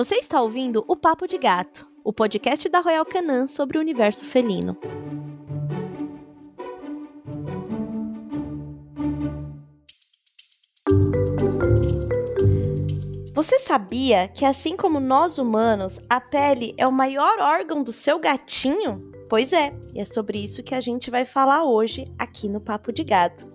Você está ouvindo o Papo de Gato, o podcast da Royal Canin sobre o universo felino. Você sabia que, assim como nós humanos, a pele é o maior órgão do seu gatinho? Pois é, e é sobre isso que a gente vai falar hoje aqui no Papo de Gato.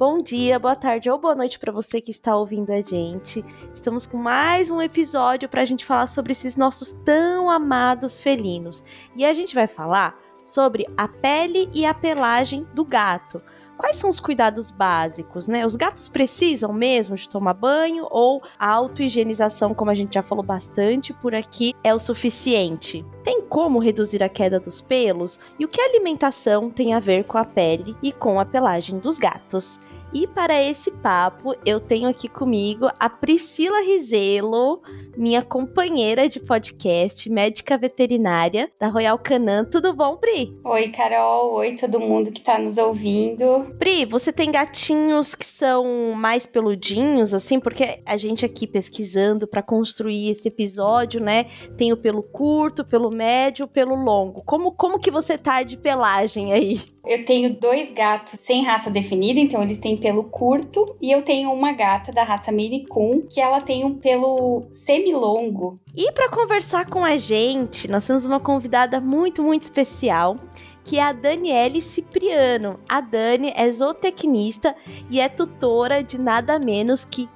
Bom dia, boa tarde ou boa noite para você que está ouvindo a gente. Estamos com mais um episódio para a gente falar sobre esses nossos tão amados felinos. E a gente vai falar sobre a pele e a pelagem do gato quais são os cuidados básicos, né? Os gatos precisam mesmo de tomar banho ou a auto-higienização, como a gente já falou bastante por aqui, é o suficiente? Tem como reduzir a queda dos pelos? E o que a alimentação tem a ver com a pele e com a pelagem dos gatos? E para esse papo, eu tenho aqui comigo a Priscila Rizelo, minha companheira de podcast, médica veterinária da Royal Canin. Tudo bom, Pri? Oi, Carol. Oi, todo mundo que está nos ouvindo. Pri, você tem gatinhos que são mais peludinhos, assim? Porque a gente aqui pesquisando para construir esse episódio, né? Tem o pelo curto, pelo médio, pelo longo. Como, como que você tá de pelagem aí? Eu tenho dois gatos sem raça definida, então eles têm pelo curto, e eu tenho uma gata da raça Mini Coon, que ela tem um pelo semilongo. E para conversar com a gente, nós temos uma convidada muito, muito especial que é a Daniele Cipriano. A Dani é zootecnista e é tutora de nada menos que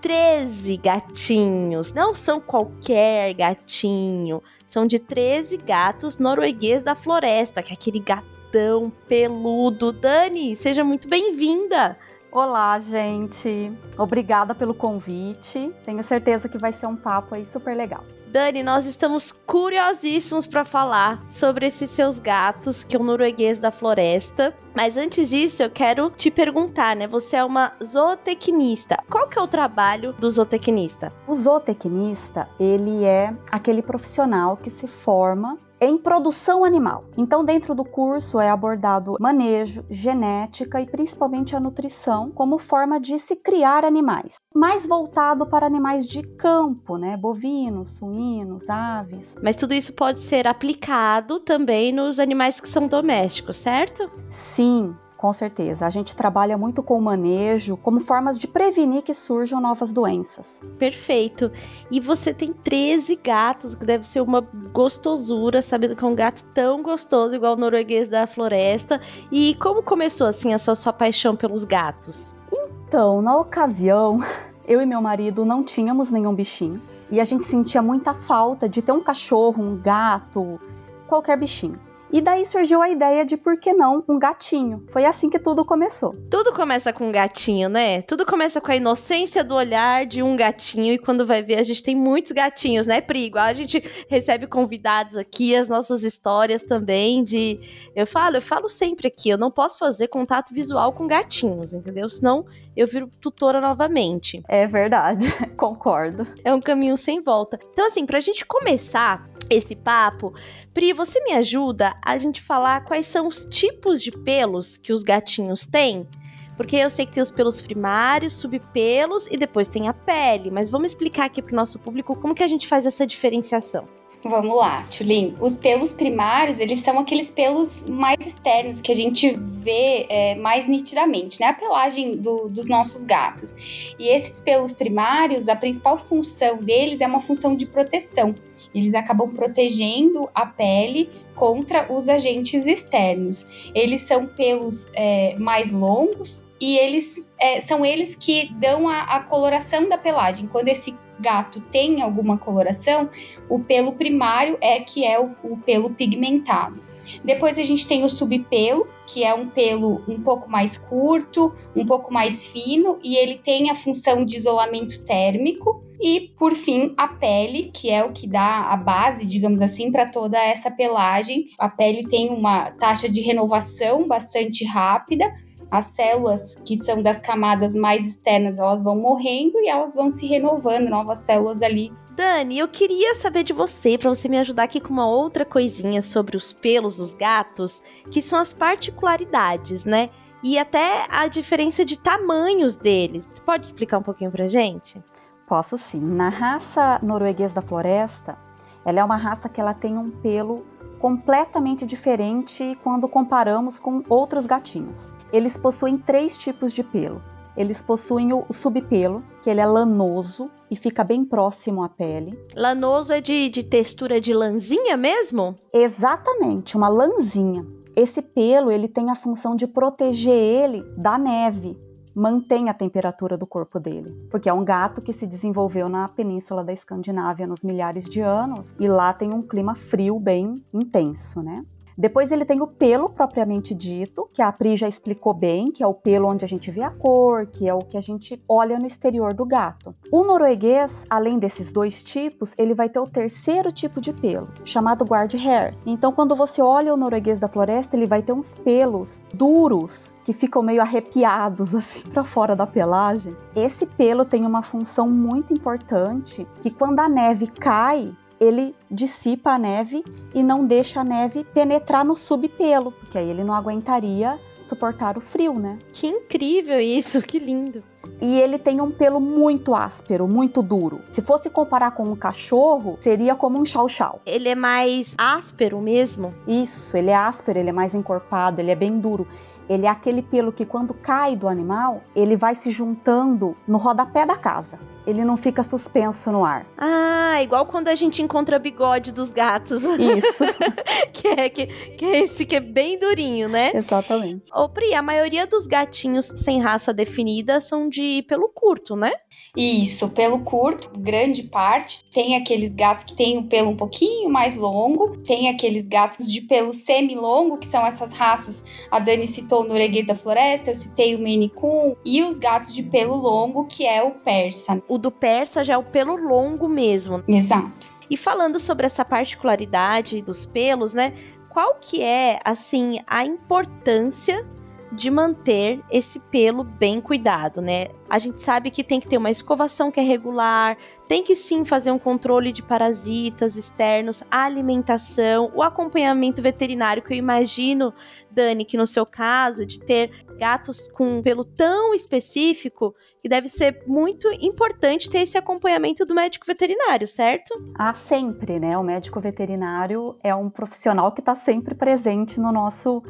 13 gatinhos. Não são qualquer gatinho, são de 13 gatos norueguês da floresta, que é aquele grandão, peludo. Dani, seja muito bem-vinda. Olá, gente. Obrigada pelo convite. Tenho certeza que vai ser um papo aí super legal. Dani, nós estamos curiosíssimos para falar sobre esses seus gatos, que é o norueguês da floresta. Mas antes disso, eu quero te perguntar, né? Você é uma zootecnista. Qual que é o trabalho do zootecnista? O zootecnista, ele é aquele profissional que se forma em produção animal. Então, dentro do curso é abordado manejo, genética e principalmente a nutrição como forma de se criar animais, mais voltado para animais de campo, né? Bovinos, suínos, aves. Mas tudo isso pode ser aplicado também nos animais que são domésticos, certo? Sim, com certeza. A gente trabalha muito com o manejo como formas de prevenir que surjam novas doenças. Perfeito. E você tem 13 gatos, que deve ser uma gostosura, sabendo que é um gato tão gostoso, igual o norueguês da floresta. E como começou assim a sua, sua paixão pelos gatos? Então, na ocasião, eu e meu marido não tínhamos nenhum bichinho. E a gente sentia muita falta de ter um cachorro, um gato, qualquer bichinho. E daí surgiu a ideia de por que não um gatinho. Foi assim que tudo começou. Tudo começa com um gatinho, né? Tudo começa com a inocência do olhar de um gatinho e quando vai ver a gente tem muitos gatinhos, né, Pri? Igual a gente recebe convidados aqui, as nossas histórias também de eu falo, eu falo sempre aqui, eu não posso fazer contato visual com gatinhos, entendeu? Senão eu viro tutora novamente. É verdade, concordo. É um caminho sem volta. Então assim, pra gente começar, esse papo. Pri, você me ajuda a gente falar quais são os tipos de pelos que os gatinhos têm? Porque eu sei que tem os pelos primários, subpelos e depois tem a pele, mas vamos explicar aqui para o nosso público como que a gente faz essa diferenciação. Vamos lá, Tulin. Os pelos primários, eles são aqueles pelos mais externos que a gente vê é, mais nitidamente, né? A pelagem do, dos nossos gatos. E esses pelos primários, a principal função deles é uma função de proteção. Eles acabam protegendo a pele contra os agentes externos. Eles são pelos é, mais longos e eles é, são eles que dão a, a coloração da pelagem. Quando esse gato tem alguma coloração, o pelo primário é que é o, o pelo pigmentado. Depois a gente tem o subpelo, que é um pelo um pouco mais curto, um pouco mais fino, e ele tem a função de isolamento térmico. E, por fim, a pele, que é o que dá a base, digamos assim, para toda essa pelagem. A pele tem uma taxa de renovação bastante rápida. As células que são das camadas mais externas, elas vão morrendo e elas vão se renovando, novas células ali Dani, eu queria saber de você, para você me ajudar aqui com uma outra coisinha sobre os pelos dos gatos, que são as particularidades, né? E até a diferença de tamanhos deles. Você pode explicar um pouquinho pra gente? Posso sim. Na raça norueguês da floresta, ela é uma raça que ela tem um pelo completamente diferente quando comparamos com outros gatinhos. Eles possuem três tipos de pelo. Eles possuem o subpelo, que ele é lanoso e fica bem próximo à pele. Lanoso é de, de textura de lãzinha mesmo? Exatamente, uma lãzinha. Esse pelo ele tem a função de proteger ele da neve, mantém a temperatura do corpo dele, porque é um gato que se desenvolveu na península da Escandinávia nos milhares de anos e lá tem um clima frio bem intenso, né? Depois ele tem o pelo propriamente dito, que a Pri já explicou bem, que é o pelo onde a gente vê a cor, que é o que a gente olha no exterior do gato. O norueguês, além desses dois tipos, ele vai ter o terceiro tipo de pelo, chamado guard hairs. Então, quando você olha o norueguês da floresta, ele vai ter uns pelos duros que ficam meio arrepiados assim para fora da pelagem. Esse pelo tem uma função muito importante, que quando a neve cai, ele dissipa a neve e não deixa a neve penetrar no subpelo, porque aí ele não aguentaria suportar o frio, né? Que incrível isso, que lindo. E ele tem um pelo muito áspero, muito duro. Se fosse comparar com um cachorro, seria como um chau-chau. Ele é mais áspero mesmo? Isso, ele é áspero, ele é mais encorpado, ele é bem duro. Ele é aquele pelo que quando cai do animal, ele vai se juntando no rodapé da casa ele não fica suspenso no ar. Ah, igual quando a gente encontra bigode dos gatos. Isso. que, é, que, que é esse que é bem durinho, né? Exatamente. Ô, Pri, a maioria dos gatinhos sem raça definida são de pelo curto, né? Isso, pelo curto, grande parte. Tem aqueles gatos que têm o pelo um pouquinho mais longo, tem aqueles gatos de pelo semi-longo, que são essas raças. A Dani citou o norueguês da floresta, eu citei o Maine Coon, e os gatos de pelo longo, que é o persa. O do persa já é o pelo longo mesmo. Exato. E falando sobre essa particularidade dos pelos, né? Qual que é, assim, a importância de manter esse pelo bem cuidado, né? A gente sabe que tem que ter uma escovação que é regular, tem que sim fazer um controle de parasitas externos, a alimentação, o acompanhamento veterinário, que eu imagino, Dani, que no seu caso, de ter gatos com pelo tão específico, que deve ser muito importante ter esse acompanhamento do médico veterinário, certo? Ah, sempre, né? O médico veterinário é um profissional que está sempre presente no nosso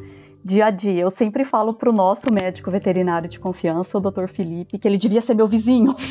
dia a dia. Eu sempre falo pro nosso médico veterinário de confiança, o Dr. Felipe, que ele devia ser meu vizinho.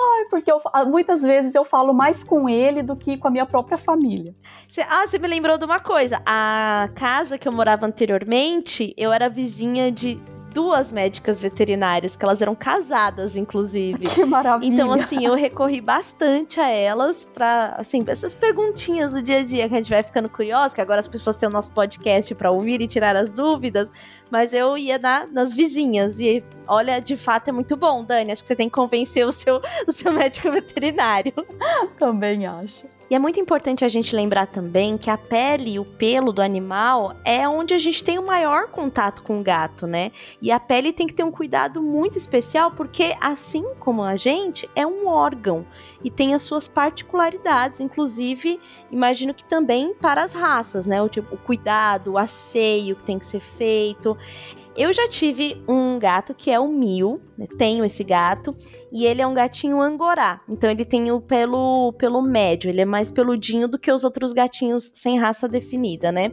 Ai, porque eu, muitas vezes eu falo mais com ele do que com a minha própria família. Cê, ah, você me lembrou de uma coisa. A casa que eu morava anteriormente, eu era vizinha de duas médicas veterinárias, que elas eram casadas, inclusive. Que maravilha! Então, assim, eu recorri bastante a elas para, assim, essas perguntinhas do dia a dia que a gente vai ficando curiosa, que agora as pessoas têm o nosso podcast para ouvir e tirar as dúvidas, mas eu ia na, nas vizinhas e, olha, de fato é muito bom, Dani, acho que você tem que convencer o seu, o seu médico veterinário. Também acho. E é muito importante a gente lembrar também que a pele e o pelo do animal é onde a gente tem o maior contato com o gato, né? E a pele tem que ter um cuidado muito especial porque, assim como a gente, é um órgão e tem as suas particularidades, inclusive, imagino que também para as raças, né? O, tipo, o cuidado, o asseio que tem que ser feito. Eu já tive um gato que é o Mil, né? tenho esse gato, e ele é um gatinho angorá. Então ele tem o pelo, pelo médio, ele é mais peludinho do que os outros gatinhos sem raça definida, né?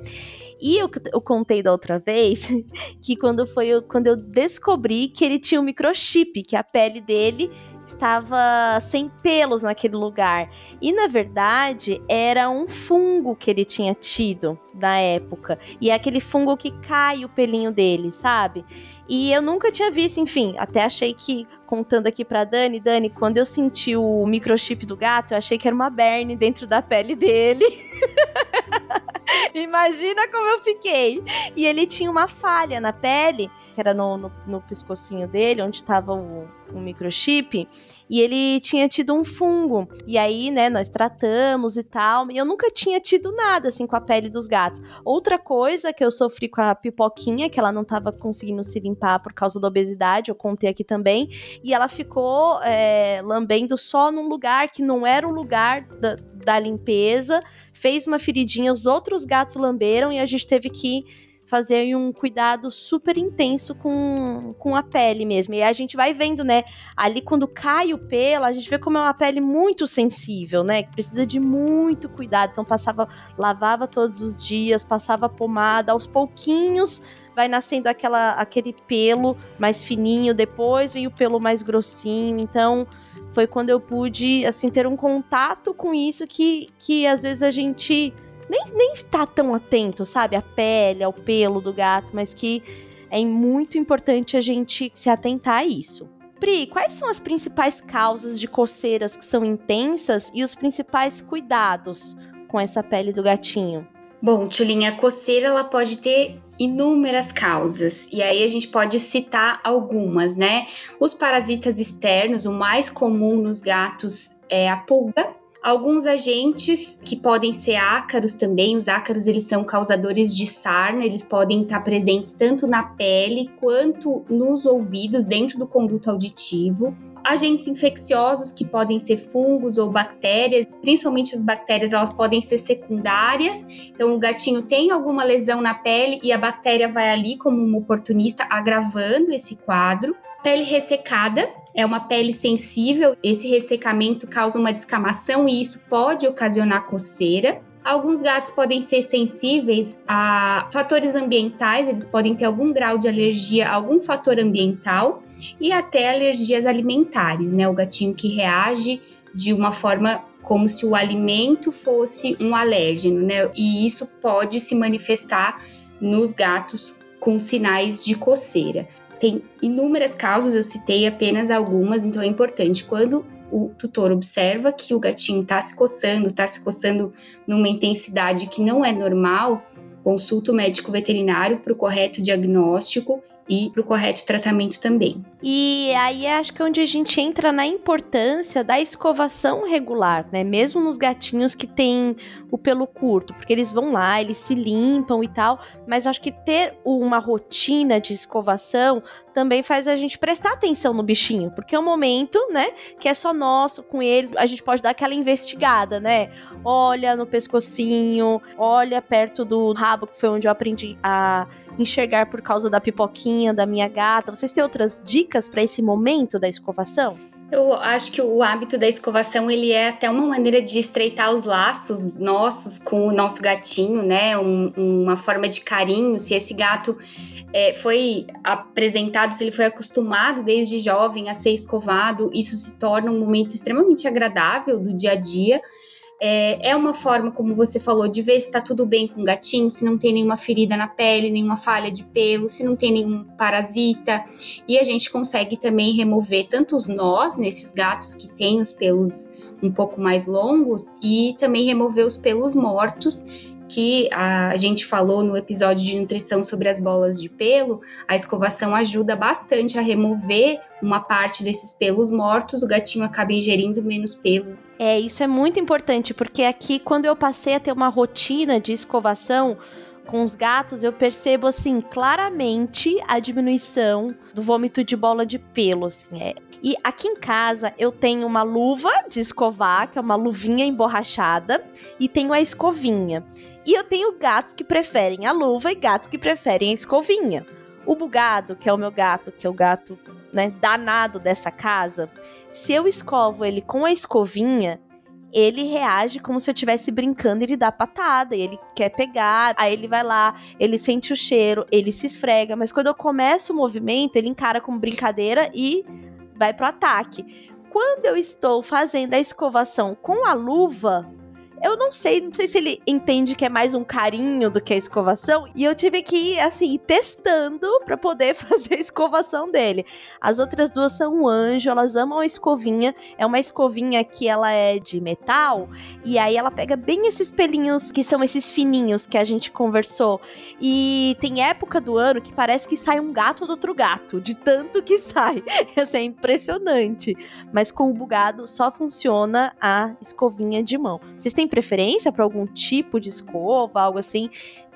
E eu, eu contei da outra vez que quando foi quando eu descobri que ele tinha um microchip, que a pele dele estava sem pelos naquele lugar. E na verdade era um fungo que ele tinha tido na época. E é aquele fungo que cai o pelinho dele, sabe? E eu nunca tinha visto, enfim, até achei que, contando aqui pra Dani, Dani, quando eu senti o microchip do gato, eu achei que era uma berne dentro da pele dele. Imagina como eu fiquei. E ele tinha uma falha na pele, que era no, no, no pescocinho dele, onde estava o, o microchip, e ele tinha tido um fungo. E aí, né, nós tratamos e tal. E eu nunca tinha tido nada assim com a pele dos gatos. Outra coisa que eu sofri com a pipoquinha, que ela não estava conseguindo se limpar por causa da obesidade, eu contei aqui também. E ela ficou é, lambendo só num lugar que não era o lugar da, da limpeza fez uma feridinha, os outros gatos lamberam e a gente teve que fazer um cuidado super intenso com, com a pele mesmo. E a gente vai vendo, né? Ali quando cai o pelo, a gente vê como é uma pele muito sensível, né? Que precisa de muito cuidado. Então passava, lavava todos os dias, passava pomada, aos pouquinhos vai nascendo aquela, aquele pelo mais fininho, depois vem o pelo mais grossinho. Então, foi quando eu pude, assim, ter um contato com isso que, que às vezes a gente nem, nem tá tão atento, sabe? A pele, ao pelo do gato, mas que é muito importante a gente se atentar a isso. Pri, quais são as principais causas de coceiras que são intensas e os principais cuidados com essa pele do gatinho? Bom, Tulinha, a coceira ela pode ter inúmeras causas, e aí a gente pode citar algumas, né? Os parasitas externos, o mais comum nos gatos é a pulga, Alguns agentes que podem ser ácaros também, os ácaros eles são causadores de sarna, eles podem estar presentes tanto na pele quanto nos ouvidos, dentro do conduto auditivo agentes infecciosos que podem ser fungos ou bactérias, principalmente as bactérias, elas podem ser secundárias. Então o gatinho tem alguma lesão na pele e a bactéria vai ali como um oportunista agravando esse quadro. Pele ressecada é uma pele sensível, esse ressecamento causa uma descamação e isso pode ocasionar coceira. Alguns gatos podem ser sensíveis a fatores ambientais, eles podem ter algum grau de alergia a algum fator ambiental e até alergias alimentares, né? O gatinho que reage de uma forma como se o alimento fosse um alérgeno, né? E isso pode se manifestar nos gatos com sinais de coceira. Tem inúmeras causas, eu citei apenas algumas, então é importante quando o tutor observa que o gatinho está se coçando, está se coçando numa intensidade que não é normal, consulta o médico veterinário para o correto diagnóstico e para o correto tratamento também. E aí acho que é onde a gente entra na importância da escovação regular, né? Mesmo nos gatinhos que têm o pelo curto, porque eles vão lá, eles se limpam e tal, mas acho que ter uma rotina de escovação também faz a gente prestar atenção no bichinho, porque é um momento, né, que é só nosso com eles, a gente pode dar aquela investigada, né? Olha no pescocinho, olha perto do rabo, que foi onde eu aprendi a enxergar por causa da pipoquinha da minha gata. Vocês têm outras dicas para esse momento da escovação? Eu acho que o hábito da escovação ele é até uma maneira de estreitar os laços nossos com o nosso gatinho, né? Um, uma forma de carinho. Se esse gato é, foi apresentado, se ele foi acostumado desde jovem a ser escovado, isso se torna um momento extremamente agradável do dia a dia. É, é uma forma, como você falou, de ver se está tudo bem com o gatinho, se não tem nenhuma ferida na pele, nenhuma falha de pelo, se não tem nenhum parasita. E a gente consegue também remover tanto os nós nesses gatos que têm os pelos um pouco mais longos e também remover os pelos mortos que a gente falou no episódio de nutrição sobre as bolas de pelo, a escovação ajuda bastante a remover uma parte desses pelos mortos, o gatinho acaba ingerindo menos pelos. É, isso é muito importante, porque aqui, quando eu passei a ter uma rotina de escovação com os gatos, eu percebo, assim, claramente a diminuição do vômito de bola de pelo, assim, é. E aqui em casa eu tenho uma luva de escovar, que é uma luvinha emborrachada, e tenho a escovinha. E eu tenho gatos que preferem a luva e gatos que preferem a escovinha. O bugado, que é o meu gato, que é o gato né, danado dessa casa, se eu escovo ele com a escovinha, ele reage como se eu estivesse brincando, ele dá patada, ele quer pegar, aí ele vai lá, ele sente o cheiro, ele se esfrega, mas quando eu começo o movimento, ele encara como brincadeira e vai pro ataque. Quando eu estou fazendo a escovação com a luva, eu não sei, não sei se ele entende que é mais um carinho do que a escovação. E eu tive que ir, assim, testando para poder fazer a escovação dele. As outras duas são um anjo, elas amam a escovinha. É uma escovinha que ela é de metal. E aí ela pega bem esses pelinhos que são esses fininhos que a gente conversou. E tem época do ano que parece que sai um gato do outro gato, de tanto que sai. Isso é impressionante. Mas com o bugado só funciona a escovinha de mão. Vocês têm preferência para algum tipo de escova, algo assim?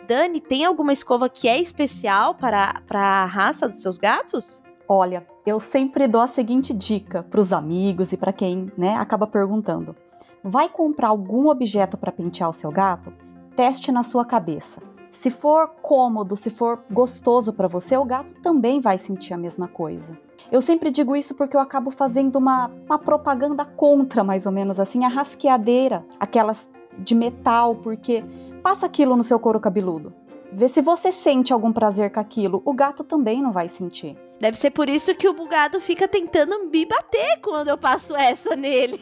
Dani, tem alguma escova que é especial para, para a raça dos seus gatos? Olha, eu sempre dou a seguinte dica para os amigos e para quem né, acaba perguntando. Vai comprar algum objeto para pentear o seu gato? Teste na sua cabeça. Se for cômodo, se for gostoso para você, o gato também vai sentir a mesma coisa. Eu sempre digo isso porque eu acabo fazendo uma, uma propaganda contra, mais ou menos assim, a rasqueadeira, aquelas de metal, porque passa aquilo no seu couro cabeludo. Vê se você sente algum prazer com aquilo. O gato também não vai sentir. Deve ser por isso que o bugado fica tentando me bater quando eu passo essa nele.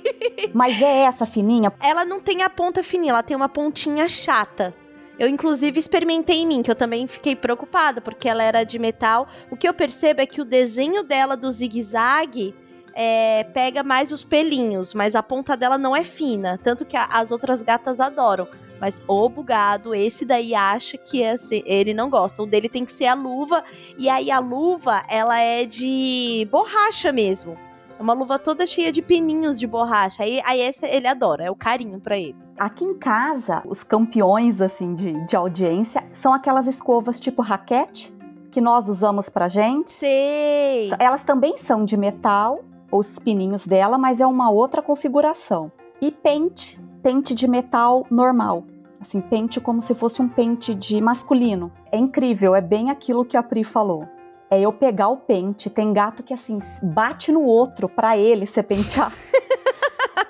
Mas é essa fininha? Ela não tem a ponta fininha, ela tem uma pontinha chata. Eu, inclusive, experimentei em mim, que eu também fiquei preocupada, porque ela era de metal. O que eu percebo é que o desenho dela do zigue-zague é, pega mais os pelinhos, mas a ponta dela não é fina. Tanto que a, as outras gatas adoram. Mas o bugado, esse daí acha que esse, ele não gosta. O dele tem que ser a luva. E aí a luva, ela é de borracha mesmo. É uma luva toda cheia de pininhos de borracha. Aí, aí esse ele adora, é o carinho para ele. Aqui em casa, os campeões assim de, de audiência são aquelas escovas tipo raquete que nós usamos pra gente. Sei. Elas também são de metal, os pininhos dela, mas é uma outra configuração. E pente, pente de metal normal. Assim, pente como se fosse um pente de masculino. É incrível, é bem aquilo que a Pri falou é eu pegar o pente. Tem gato que assim bate no outro para ele se pentear.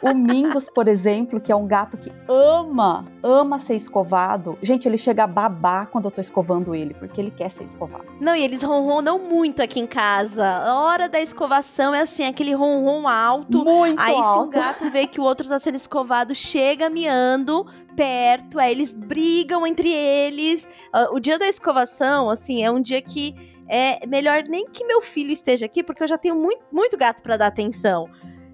O Mingus, por exemplo, que é um gato que ama, ama ser escovado. Gente, ele chega a babar quando eu tô escovando ele, porque ele quer ser escovado. Não, e eles ronronam muito aqui em casa. A hora da escovação é assim, aquele ronron alto. Muito Aí alto. se um gato vê que o outro tá sendo escovado, chega miando perto, aí eles brigam entre eles. Uh, o dia da escovação, assim, é um dia que é melhor nem que meu filho esteja aqui, porque eu já tenho muito, muito gato para dar atenção.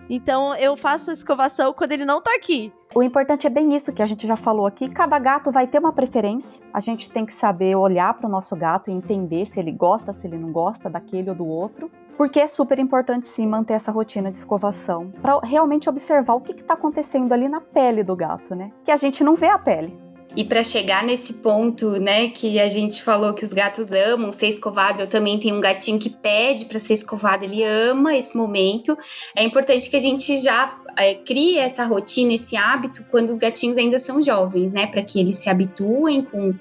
Então eu faço a escovação quando ele não tá aqui. O importante é bem isso que a gente já falou aqui. Cada gato vai ter uma preferência. A gente tem que saber olhar para o nosso gato e entender se ele gosta, se ele não gosta daquele ou do outro. Porque é super importante sim manter essa rotina de escovação para realmente observar o que está acontecendo ali na pele do gato, né? Que a gente não vê a pele. E para chegar nesse ponto, né, que a gente falou que os gatos amam ser escovados, eu também tenho um gatinho que pede para ser escovado, ele ama esse momento. É importante que a gente já é, crie essa rotina, esse hábito quando os gatinhos ainda são jovens, né, para que eles se habituem com,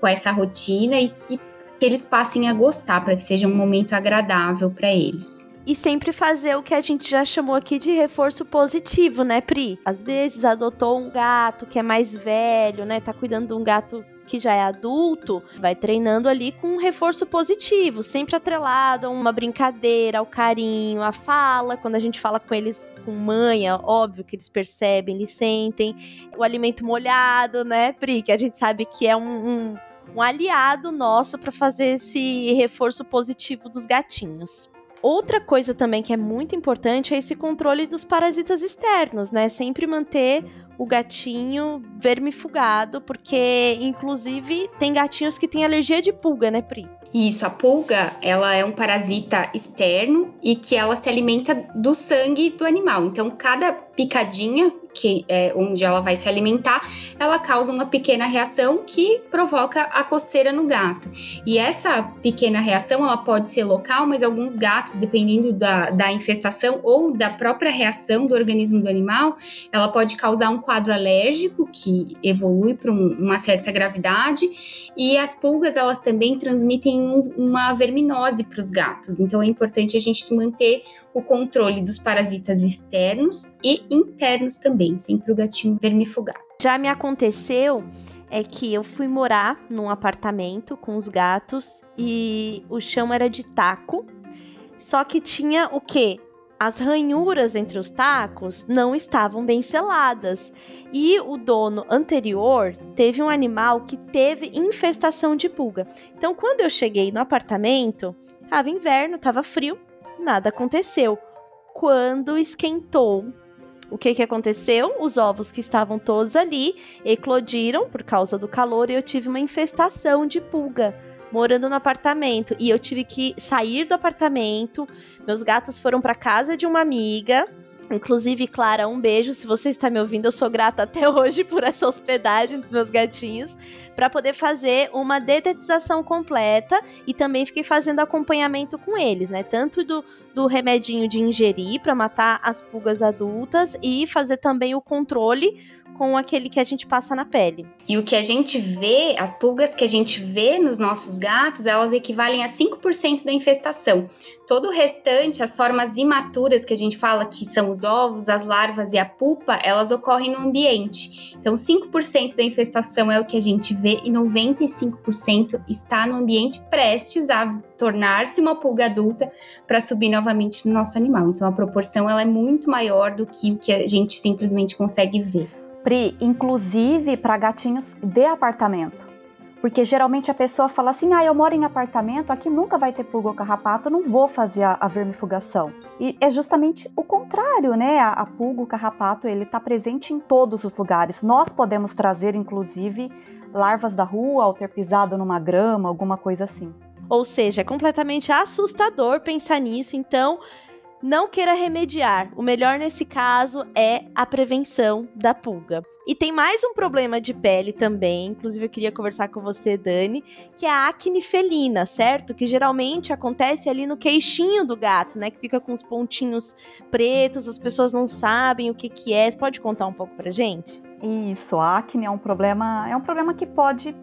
com essa rotina e que, que eles passem a gostar, para que seja um momento agradável para eles e sempre fazer o que a gente já chamou aqui de reforço positivo, né, Pri? Às vezes adotou um gato que é mais velho, né? Tá cuidando de um gato que já é adulto, vai treinando ali com um reforço positivo, sempre atrelado a uma brincadeira, ao carinho, à fala, quando a gente fala com eles com manha, óbvio que eles percebem, eles sentem, o alimento molhado, né, Pri, que a gente sabe que é um, um, um aliado nosso para fazer esse reforço positivo dos gatinhos. Outra coisa também que é muito importante é esse controle dos parasitas externos, né? Sempre manter o gatinho vermifugado, porque inclusive tem gatinhos que têm alergia de pulga, né, Pri? Isso, a pulga, ela é um parasita externo e que ela se alimenta do sangue do animal. Então, cada picadinha que é onde ela vai se alimentar, ela causa uma pequena reação que provoca a coceira no gato. E essa pequena reação, ela pode ser local, mas alguns gatos, dependendo da, da infestação ou da própria reação do organismo do animal, ela pode causar um quadro alérgico que evolui para um, uma certa gravidade. E as pulgas, elas também transmitem um, uma verminose para os gatos. Então é importante a gente manter o controle dos parasitas externos e internos também, sempre o gatinho vermifugado. Já me aconteceu é que eu fui morar num apartamento com os gatos e o chão era de taco, só que tinha o quê? As ranhuras entre os tacos não estavam bem seladas. E o dono anterior teve um animal que teve infestação de pulga. Então, quando eu cheguei no apartamento, tava inverno, tava frio, nada aconteceu. Quando esquentou, o que, que aconteceu? Os ovos que estavam todos ali eclodiram por causa do calor e eu tive uma infestação de pulga morando no apartamento e eu tive que sair do apartamento. Meus gatos foram para casa de uma amiga Inclusive, Clara, um beijo. Se você está me ouvindo, eu sou grata até hoje por essa hospedagem dos meus gatinhos, para poder fazer uma dedetização completa e também fiquei fazendo acompanhamento com eles, né? Tanto do, do remedinho de ingerir para matar as pulgas adultas e fazer também o controle com aquele que a gente passa na pele. E o que a gente vê, as pulgas que a gente vê nos nossos gatos, elas equivalem a 5% da infestação. Todo o restante, as formas imaturas que a gente fala que são os ovos, as larvas e a pupa, elas ocorrem no ambiente. Então, 5% da infestação é o que a gente vê e 95% está no ambiente prestes a tornar-se uma pulga adulta para subir novamente no nosso animal. Então, a proporção ela é muito maior do que o que a gente simplesmente consegue ver. Pri, inclusive para gatinhos de apartamento. Porque geralmente a pessoa fala assim: ah, eu moro em apartamento, aqui nunca vai ter pulga ou carrapato, não vou fazer a, a vermifugação. E é justamente o contrário, né? A, a pulga, o carrapato, ele está presente em todos os lugares. Nós podemos trazer, inclusive, larvas da rua ao ter pisado numa grama, alguma coisa assim. Ou seja, é completamente assustador pensar nisso. Então, não queira remediar. O melhor nesse caso é a prevenção da pulga. E tem mais um problema de pele também, inclusive eu queria conversar com você, Dani, que é a acne felina, certo? Que geralmente acontece ali no queixinho do gato, né? Que fica com os pontinhos pretos, as pessoas não sabem o que que é. Você pode contar um pouco pra gente? Isso, a acne é um problema, é um problema que pode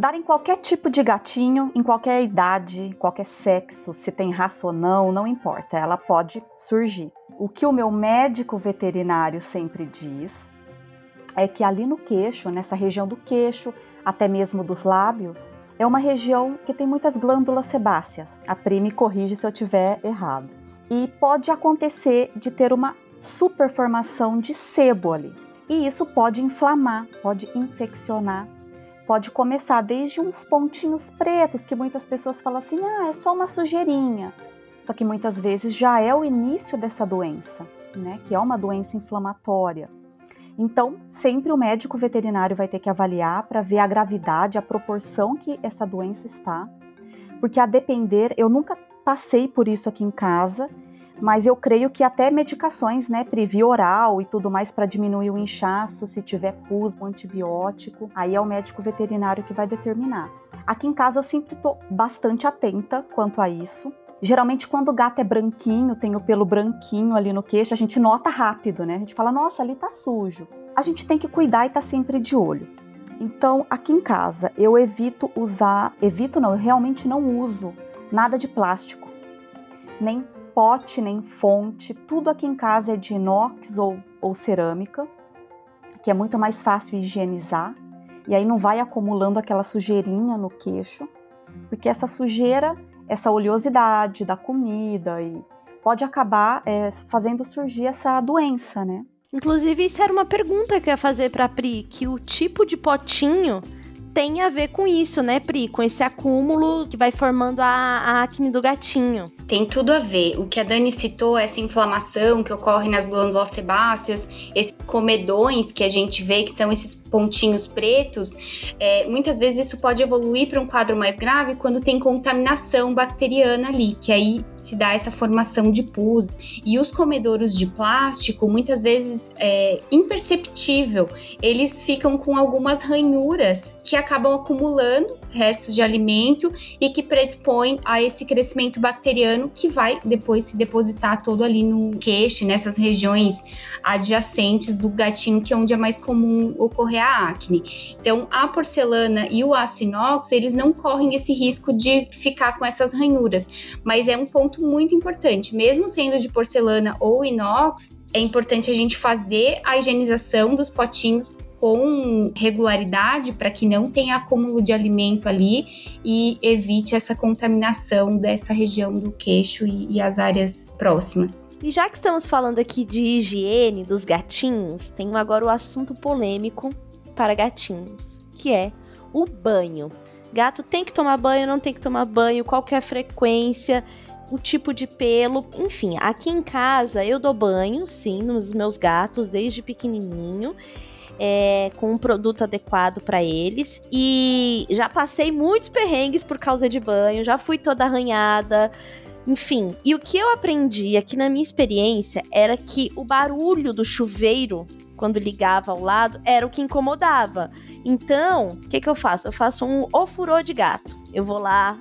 dar em qualquer tipo de gatinho, em qualquer idade, qualquer sexo, se tem raça ou não, não importa, ela pode surgir. O que o meu médico veterinário sempre diz é que ali no queixo, nessa região do queixo, até mesmo dos lábios, é uma região que tem muitas glândulas sebáceas. A Pri me corrige se eu tiver errado. E pode acontecer de ter uma superformação de sebo ali. E isso pode inflamar, pode infeccionar pode começar desde uns pontinhos pretos que muitas pessoas falam assim: ah, é só uma sujeirinha. Só que muitas vezes já é o início dessa doença, né? Que é uma doença inflamatória. Então, sempre o médico veterinário vai ter que avaliar para ver a gravidade, a proporção que essa doença está. Porque a depender, eu nunca passei por isso aqui em casa mas eu creio que até medicações, né, privia oral e tudo mais para diminuir o inchaço, se tiver pus, antibiótico, aí é o médico veterinário que vai determinar. Aqui em casa eu sempre estou bastante atenta quanto a isso. Geralmente quando o gato é branquinho, tem o pelo branquinho ali no queixo, a gente nota rápido, né? A gente fala, nossa, ali tá sujo. A gente tem que cuidar e tá sempre de olho. Então, aqui em casa, eu evito usar, evito não, eu realmente não uso nada de plástico, nem pote nem fonte, tudo aqui em casa é de inox ou, ou cerâmica, que é muito mais fácil higienizar e aí não vai acumulando aquela sujeirinha no queixo, porque essa sujeira, essa oleosidade da comida e pode acabar é, fazendo surgir essa doença, né? Inclusive, isso era uma pergunta que eu ia fazer para Pri, que o tipo de potinho tem a ver com isso, né, Pri? Com esse acúmulo que vai formando a, a acne do gatinho. Tem tudo a ver. O que a Dani citou, essa inflamação que ocorre nas glândulas sebáceas, esses comedões que a gente vê, que são esses pontinhos pretos, é, muitas vezes isso pode evoluir para um quadro mais grave quando tem contaminação bacteriana ali, que aí se dá essa formação de pus. E os comedouros de plástico, muitas vezes é imperceptível, eles ficam com algumas ranhuras que acabam acumulando restos de alimento e que predispõem a esse crescimento bacteriano que vai depois se depositar todo ali no queixo, nessas regiões adjacentes do gatinho, que é onde é mais comum ocorrer a acne. Então, a porcelana e o aço inox, eles não correm esse risco de ficar com essas ranhuras, mas é um ponto muito importante, mesmo sendo de porcelana ou inox, é importante a gente fazer a higienização dos potinhos com regularidade para que não tenha acúmulo de alimento ali e evite essa contaminação dessa região do queixo e, e as áreas próximas. E já que estamos falando aqui de higiene dos gatinhos, tenho agora o assunto polêmico para gatinhos, que é o banho. Gato tem que tomar banho, não tem que tomar banho, qual é a frequência, o tipo de pelo, enfim. Aqui em casa eu dou banho, sim, nos meus gatos desde pequenininho é, com um produto adequado para eles. E já passei muitos perrengues por causa de banho, já fui toda arranhada. Enfim, e o que eu aprendi aqui na minha experiência era que o barulho do chuveiro, quando ligava ao lado, era o que incomodava. Então, o que, que eu faço? Eu faço um ofurô de gato. Eu vou lá,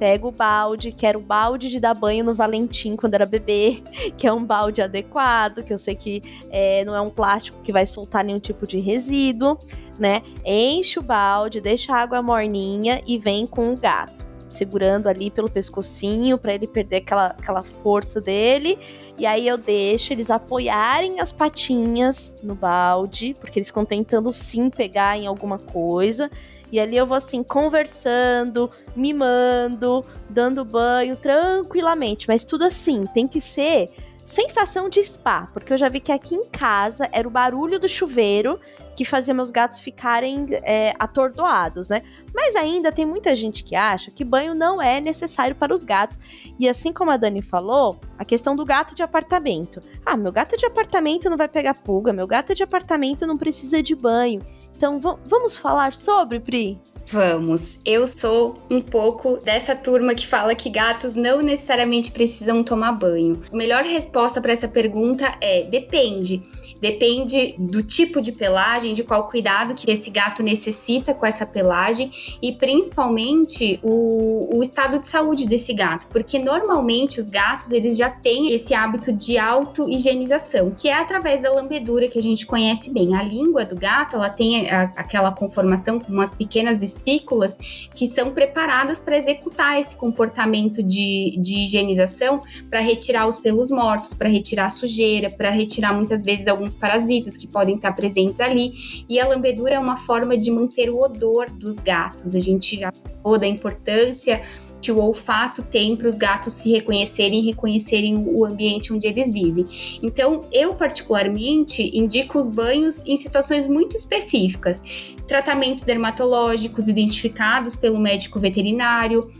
pego o balde, quero o balde de dar banho no Valentim quando era bebê, que é um balde adequado, que eu sei que é, não é um plástico que vai soltar nenhum tipo de resíduo, né? Enche o balde, deixa a água morninha e vem com o gato segurando ali pelo pescocinho para ele perder aquela, aquela força dele. E aí eu deixo eles apoiarem as patinhas no balde, porque eles ficam tentando sim pegar em alguma coisa. E ali eu vou assim conversando, mimando, dando banho tranquilamente, mas tudo assim, tem que ser sensação de spa, porque eu já vi que aqui em casa era o barulho do chuveiro que fazia meus gatos ficarem é, atordoados, né? Mas ainda tem muita gente que acha que banho não é necessário para os gatos. E assim como a Dani falou, a questão do gato de apartamento. Ah, meu gato de apartamento não vai pegar pulga, meu gato de apartamento não precisa de banho. Então vamos falar sobre, Pri? Vamos. Eu sou um pouco dessa turma que fala que gatos não necessariamente precisam tomar banho. A melhor resposta para essa pergunta é: depende. Depende do tipo de pelagem, de qual cuidado que esse gato necessita com essa pelagem e principalmente o, o estado de saúde desse gato, porque normalmente os gatos eles já têm esse hábito de auto-higienização, que é através da lambedura que a gente conhece bem. A língua do gato ela tem a, aquela conformação com umas pequenas espículas que são preparadas para executar esse comportamento de, de higienização para retirar os pelos mortos, para retirar sujeira, para retirar muitas vezes alguns alguns parasitas que podem estar presentes ali. E a lambedura é uma forma de manter o odor dos gatos. A gente já falou da importância que o olfato tem para os gatos se reconhecerem e reconhecerem o ambiente onde eles vivem. Então, eu particularmente indico os banhos em situações muito específicas, tratamentos dermatológicos identificados pelo médico veterinário,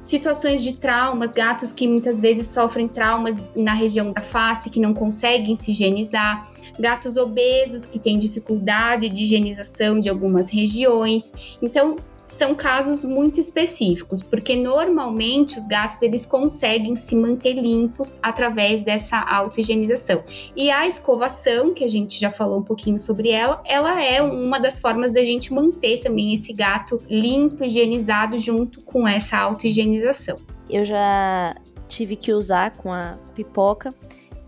situações de traumas, gatos que muitas vezes sofrem traumas na região da face que não conseguem se higienizar, gatos obesos que têm dificuldade de higienização de algumas regiões. Então, são casos muito específicos, porque normalmente os gatos eles conseguem se manter limpos através dessa auto-higienização. E a escovação, que a gente já falou um pouquinho sobre ela, ela é uma das formas da gente manter também esse gato limpo, higienizado junto com essa auto-higienização. Eu já tive que usar com a pipoca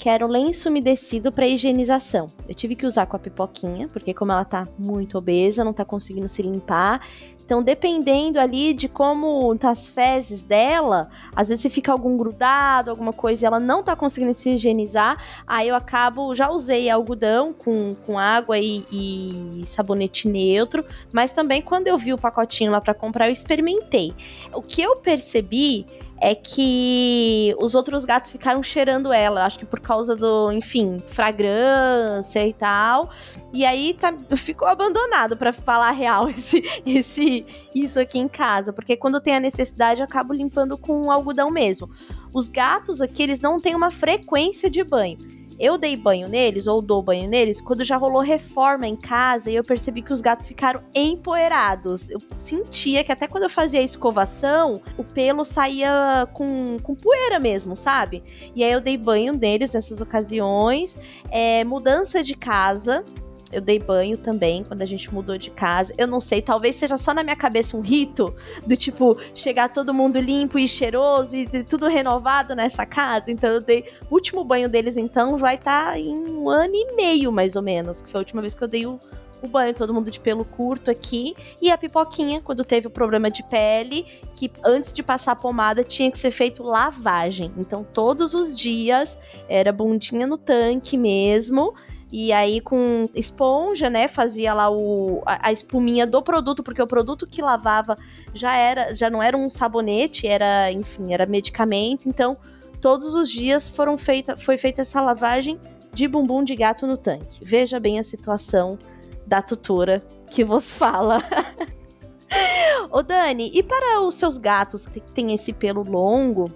que era lenço umedecido para higienização. Eu tive que usar com a pipoquinha, porque como ela tá muito obesa, não tá conseguindo se limpar. Então, dependendo ali de como tá as fezes dela, às vezes fica algum grudado, alguma coisa e ela não tá conseguindo se higienizar, aí eu acabo, já usei algodão com, com água e, e sabonete neutro, mas também quando eu vi o pacotinho lá para comprar, eu experimentei. O que eu percebi é que os outros gatos ficaram cheirando ela, acho que por causa do, enfim, fragrância e tal. E aí tá, ficou abandonado para falar a real esse, esse isso aqui em casa, porque quando tem a necessidade eu acabo limpando com algodão mesmo. Os gatos aqui eles não têm uma frequência de banho. Eu dei banho neles, ou dou banho neles, quando já rolou reforma em casa e eu percebi que os gatos ficaram empoeirados. Eu sentia que até quando eu fazia a escovação, o pelo saía com, com poeira mesmo, sabe? E aí eu dei banho neles nessas ocasiões. É, mudança de casa, eu dei banho também quando a gente mudou de casa. Eu não sei, talvez seja só na minha cabeça um rito do tipo chegar todo mundo limpo e cheiroso e tudo renovado nessa casa. Então eu dei. O último banho deles, então, vai estar tá em um ano e meio, mais ou menos. Que foi a última vez que eu dei o, o banho, todo mundo de pelo curto aqui. E a pipoquinha, quando teve o problema de pele, que antes de passar a pomada tinha que ser feito lavagem. Então, todos os dias era bundinha no tanque mesmo. E aí com esponja, né, fazia lá o, a, a, espuminha do produto, porque o produto que lavava já era, já não era um sabonete, era, enfim, era medicamento. Então, todos os dias foram feita, foi feita essa lavagem de bumbum de gato no tanque. Veja bem a situação da tutora que vos fala. Ô Dani, e para os seus gatos que têm esse pelo longo,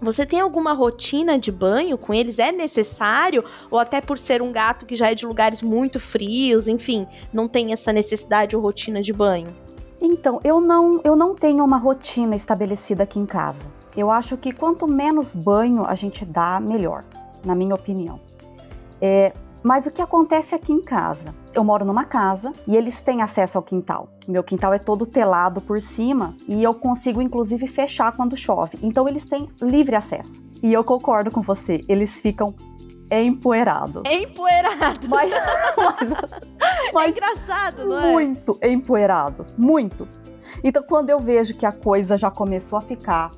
você tem alguma rotina de banho com eles? É necessário? Ou até por ser um gato que já é de lugares muito frios, enfim, não tem essa necessidade ou rotina de banho? Então, eu não, eu não tenho uma rotina estabelecida aqui em casa. Eu acho que quanto menos banho a gente dá, melhor, na minha opinião. É, mas o que acontece aqui em casa? Eu moro numa casa e eles têm acesso ao quintal. Meu quintal é todo telado por cima e eu consigo inclusive fechar quando chove. Então eles têm livre acesso. E eu concordo com você, eles ficam empoeirados. Empoeirados. Mas, mas, mas é engraçado, não é? Muito empoeirados, muito. Então quando eu vejo que a coisa já começou a ficar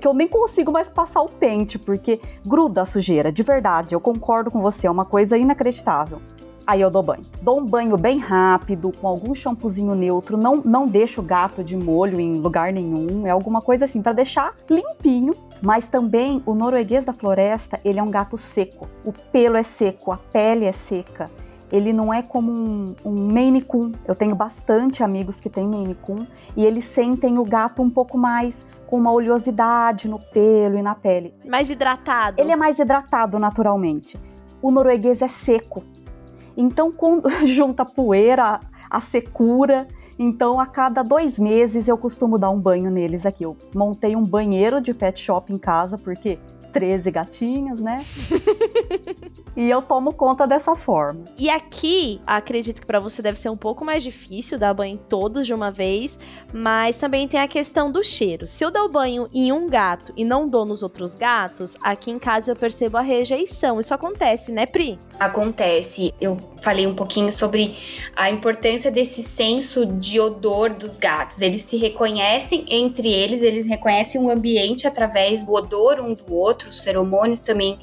que eu nem consigo mais passar o pente, porque gruda a sujeira, de verdade, eu concordo com você, é uma coisa inacreditável. Aí eu dou banho. Dou um banho bem rápido, com algum shampoozinho neutro, não, não deixo o gato de molho em lugar nenhum, é alguma coisa assim, para deixar limpinho. Mas também o norueguês da floresta, ele é um gato seco. O pelo é seco, a pele é seca ele não é como um, um Maine Coon. Eu tenho bastante amigos que têm Maine Coon e eles sentem o gato um pouco mais com uma oleosidade no pelo e na pele. Mais hidratado. Ele é mais hidratado naturalmente. O norueguês é seco. Então, quando junta poeira, a secura, então a cada dois meses eu costumo dar um banho neles aqui. Eu montei um banheiro de pet shop em casa, porque 13 gatinhos, né? e eu tomo conta dessa forma. E aqui, acredito que para você deve ser um pouco mais difícil dar banho em todos de uma vez, mas também tem a questão do cheiro. Se eu dou banho em um gato e não dou nos outros gatos, aqui em casa eu percebo a rejeição. Isso acontece, né, Pri? Acontece. Eu falei um pouquinho sobre a importância desse senso de odor dos gatos. Eles se reconhecem entre eles, eles reconhecem o ambiente através do odor um do outro, os feromônios também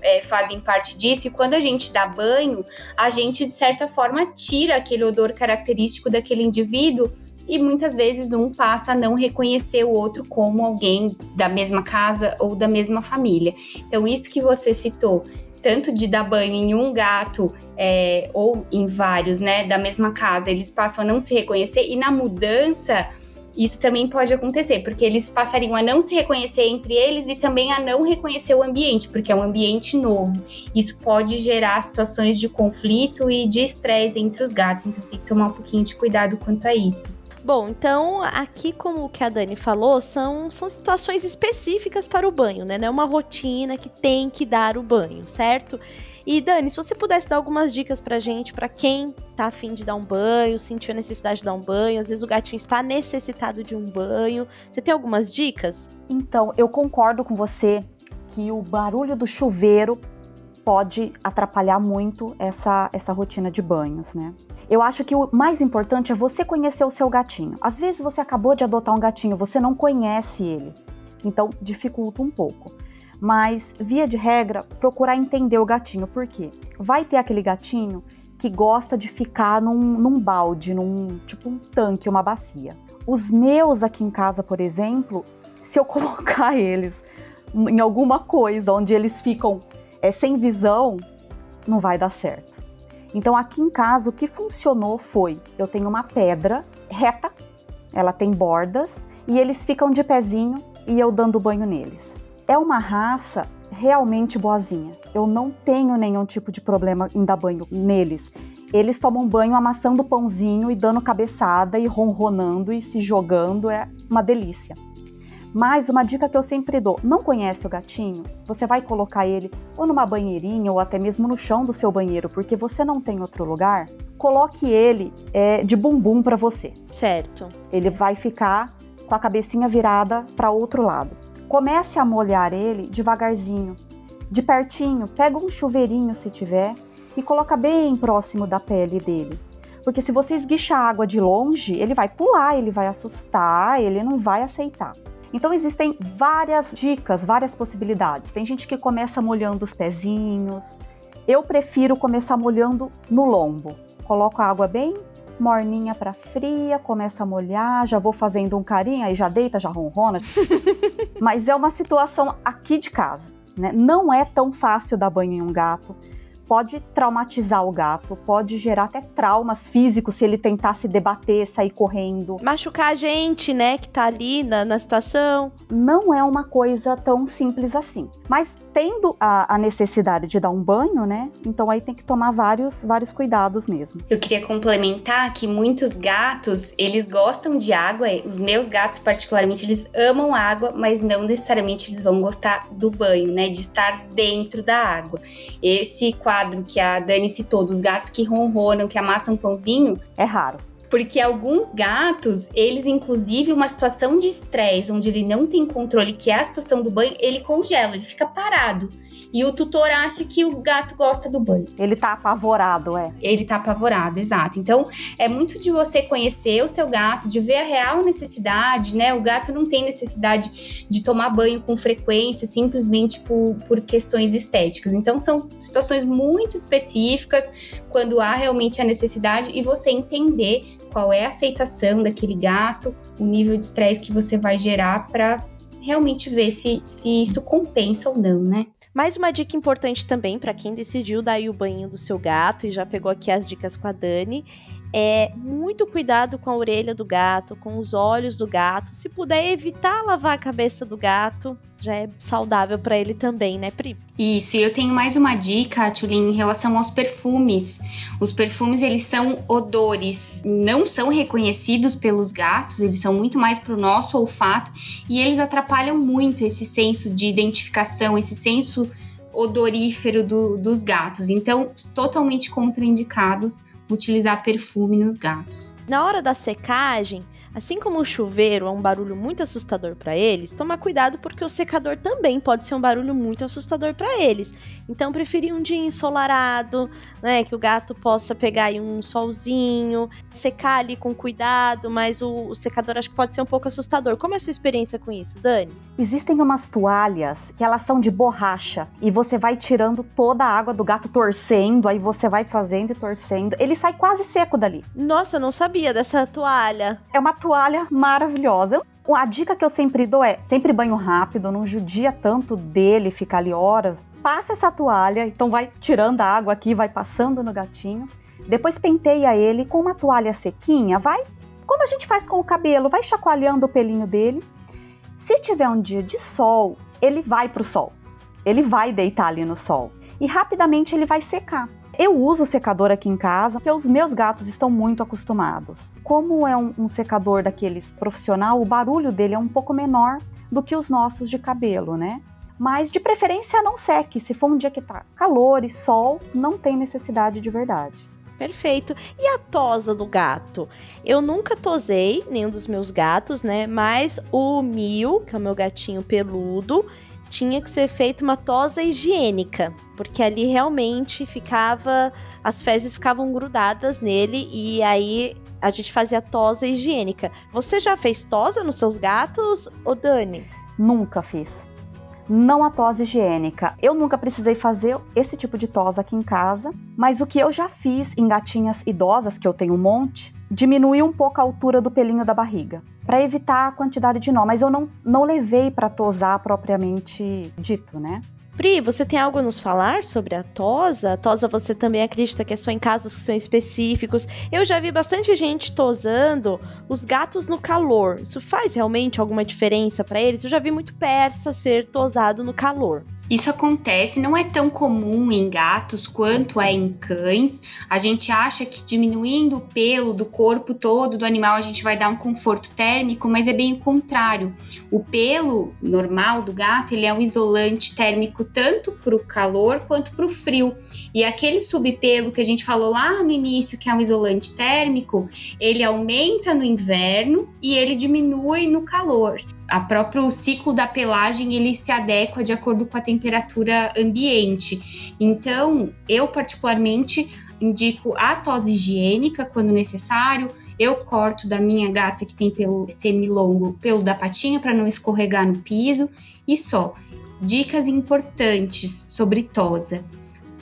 é, fazem parte disso. E quando a gente dá banho, a gente, de certa forma, tira aquele odor característico daquele indivíduo e muitas vezes um passa a não reconhecer o outro como alguém da mesma casa ou da mesma família. Então, isso que você citou tanto de dar banho em um gato é, ou em vários, né, da mesma casa, eles passam a não se reconhecer e na mudança isso também pode acontecer, porque eles passariam a não se reconhecer entre eles e também a não reconhecer o ambiente, porque é um ambiente novo. Isso pode gerar situações de conflito e de estresse entre os gatos, então tem que tomar um pouquinho de cuidado quanto a isso. Bom, então aqui, como o que a Dani falou, são, são situações específicas para o banho, né? Não é uma rotina que tem que dar o banho, certo? E Dani, se você pudesse dar algumas dicas pra gente, para quem tá afim de dar um banho, sentiu a necessidade de dar um banho, às vezes o gatinho está necessitado de um banho. Você tem algumas dicas? Então, eu concordo com você que o barulho do chuveiro pode atrapalhar muito essa, essa rotina de banhos, né? Eu acho que o mais importante é você conhecer o seu gatinho. Às vezes você acabou de adotar um gatinho, você não conhece ele, então dificulta um pouco. Mas, via de regra, procurar entender o gatinho, por quê? Vai ter aquele gatinho que gosta de ficar num, num balde, num tipo um tanque, uma bacia. Os meus aqui em casa, por exemplo, se eu colocar eles em alguma coisa onde eles ficam é, sem visão, não vai dar certo. Então aqui em casa o que funcionou foi, eu tenho uma pedra reta, ela tem bordas e eles ficam de pezinho e eu dando banho neles. É uma raça realmente boazinha. Eu não tenho nenhum tipo de problema em dar banho neles. Eles tomam banho amassando pãozinho e dando cabeçada e ronronando e se jogando, é uma delícia. Mas uma dica que eu sempre dou: não conhece o gatinho? Você vai colocar ele ou numa banheirinha ou até mesmo no chão do seu banheiro, porque você não tem outro lugar. Coloque ele é, de bumbum para você. Certo. Ele vai ficar com a cabecinha virada para outro lado. Comece a molhar ele devagarzinho, de pertinho. Pega um chuveirinho se tiver e coloca bem próximo da pele dele. Porque se você esguichar a água de longe, ele vai pular, ele vai assustar, ele não vai aceitar. Então existem várias dicas, várias possibilidades. Tem gente que começa molhando os pezinhos. Eu prefiro começar molhando no lombo. Coloco a água bem morninha para fria, começa a molhar, já vou fazendo um carinho, aí já deita, já ronrona. Mas é uma situação aqui de casa, né? Não é tão fácil dar banho em um gato pode traumatizar o gato, pode gerar até traumas físicos se ele tentar se debater, sair correndo. Machucar a gente, né, que tá ali na, na situação. Não é uma coisa tão simples assim. Mas tendo a, a, necessidade de dar um banho, né, então aí tem que tomar vários, vários cuidados mesmo. Eu queria complementar que muitos gatos, eles gostam de água, os meus gatos particularmente, eles amam água, mas não necessariamente eles vão gostar do banho, né, de estar dentro da água. Esse quase quadro que a Dani citou, dos gatos que ronronam, que amassam pãozinho. É raro. Porque alguns gatos, eles, inclusive, uma situação de estresse, onde ele não tem controle, que é a situação do banho, ele congela, ele fica parado. E o tutor acha que o gato gosta do banho. Ele tá apavorado, é. Ele tá apavorado, exato. Então, é muito de você conhecer o seu gato, de ver a real necessidade, né? O gato não tem necessidade de tomar banho com frequência, simplesmente por, por questões estéticas. Então, são situações muito específicas, quando há realmente a necessidade, e você entender qual é a aceitação daquele gato, o nível de estresse que você vai gerar para realmente ver se, se isso compensa ou não, né? Mais uma dica importante também para quem decidiu dar o banho do seu gato e já pegou aqui as dicas com a Dani é muito cuidado com a orelha do gato, com os olhos do gato. Se puder evitar lavar a cabeça do gato, já é saudável para ele também, né, Pri? Isso, e eu tenho mais uma dica, Tulin, em relação aos perfumes. Os perfumes, eles são odores, não são reconhecidos pelos gatos, eles são muito mais para o nosso olfato e eles atrapalham muito esse senso de identificação, esse senso odorífero do, dos gatos. Então, totalmente contraindicados utilizar perfume nos gatos. Na hora da secagem, assim como o chuveiro é um barulho muito assustador para eles, toma cuidado porque o secador também pode ser um barulho muito assustador para eles. Então, preferir um dia ensolarado, né, que o gato possa pegar aí um solzinho, secar ali com cuidado, mas o, o secador acho que pode ser um pouco assustador. Como é a sua experiência com isso, Dani? Existem umas toalhas que elas são de borracha e você vai tirando toda a água do gato torcendo, aí você vai fazendo e torcendo. Ele sai quase seco dali. Nossa, eu não sabia sabia dessa toalha. É uma toalha maravilhosa. A dica que eu sempre dou é sempre banho rápido, não judia tanto dele ficar ali horas. Passa essa toalha, então vai tirando a água aqui, vai passando no gatinho. Depois penteia ele com uma toalha sequinha, vai como a gente faz com o cabelo, vai chacoalhando o pelinho dele. Se tiver um dia de sol, ele vai para o sol. Ele vai deitar ali no sol e rapidamente ele vai secar. Eu uso secador aqui em casa porque os meus gatos estão muito acostumados. Como é um, um secador daqueles profissional, o barulho dele é um pouco menor do que os nossos de cabelo, né? Mas de preferência não seque. Se for um dia que tá calor e sol, não tem necessidade de verdade. Perfeito. E a tosa do gato? Eu nunca tosei nenhum dos meus gatos, né? Mas o Mil, que é o meu gatinho peludo, tinha que ser feita uma tosa higiênica, porque ali realmente ficava, as fezes ficavam grudadas nele e aí a gente fazia tosa higiênica. Você já fez tosa nos seus gatos, ô Dani? Nunca fiz. Não a tosa higiênica. Eu nunca precisei fazer esse tipo de tosa aqui em casa, mas o que eu já fiz em gatinhas idosas, que eu tenho um monte, diminuir um pouco a altura do pelinho da barriga, para evitar a quantidade de nó, mas eu não, não levei para tosar propriamente dito, né? Pri, você tem algo a nos falar sobre a tosa? A tosa você também acredita que é só em casos que são específicos? Eu já vi bastante gente tosando os gatos no calor. Isso faz realmente alguma diferença para eles? Eu já vi muito persa ser tosado no calor. Isso acontece, não é tão comum em gatos quanto é em cães. A gente acha que diminuindo o pelo do corpo todo do animal a gente vai dar um conforto térmico, mas é bem o contrário. O pelo normal do gato ele é um isolante térmico tanto para o calor quanto para o frio. E aquele subpelo que a gente falou lá no início, que é um isolante térmico, ele aumenta no inverno e ele diminui no calor a próprio ciclo da pelagem ele se adequa de acordo com a temperatura ambiente. Então, eu particularmente indico a tosse higiênica quando necessário. Eu corto da minha gata que tem pelo semilongo, pelo da patinha para não escorregar no piso e só. Dicas importantes sobre tosa.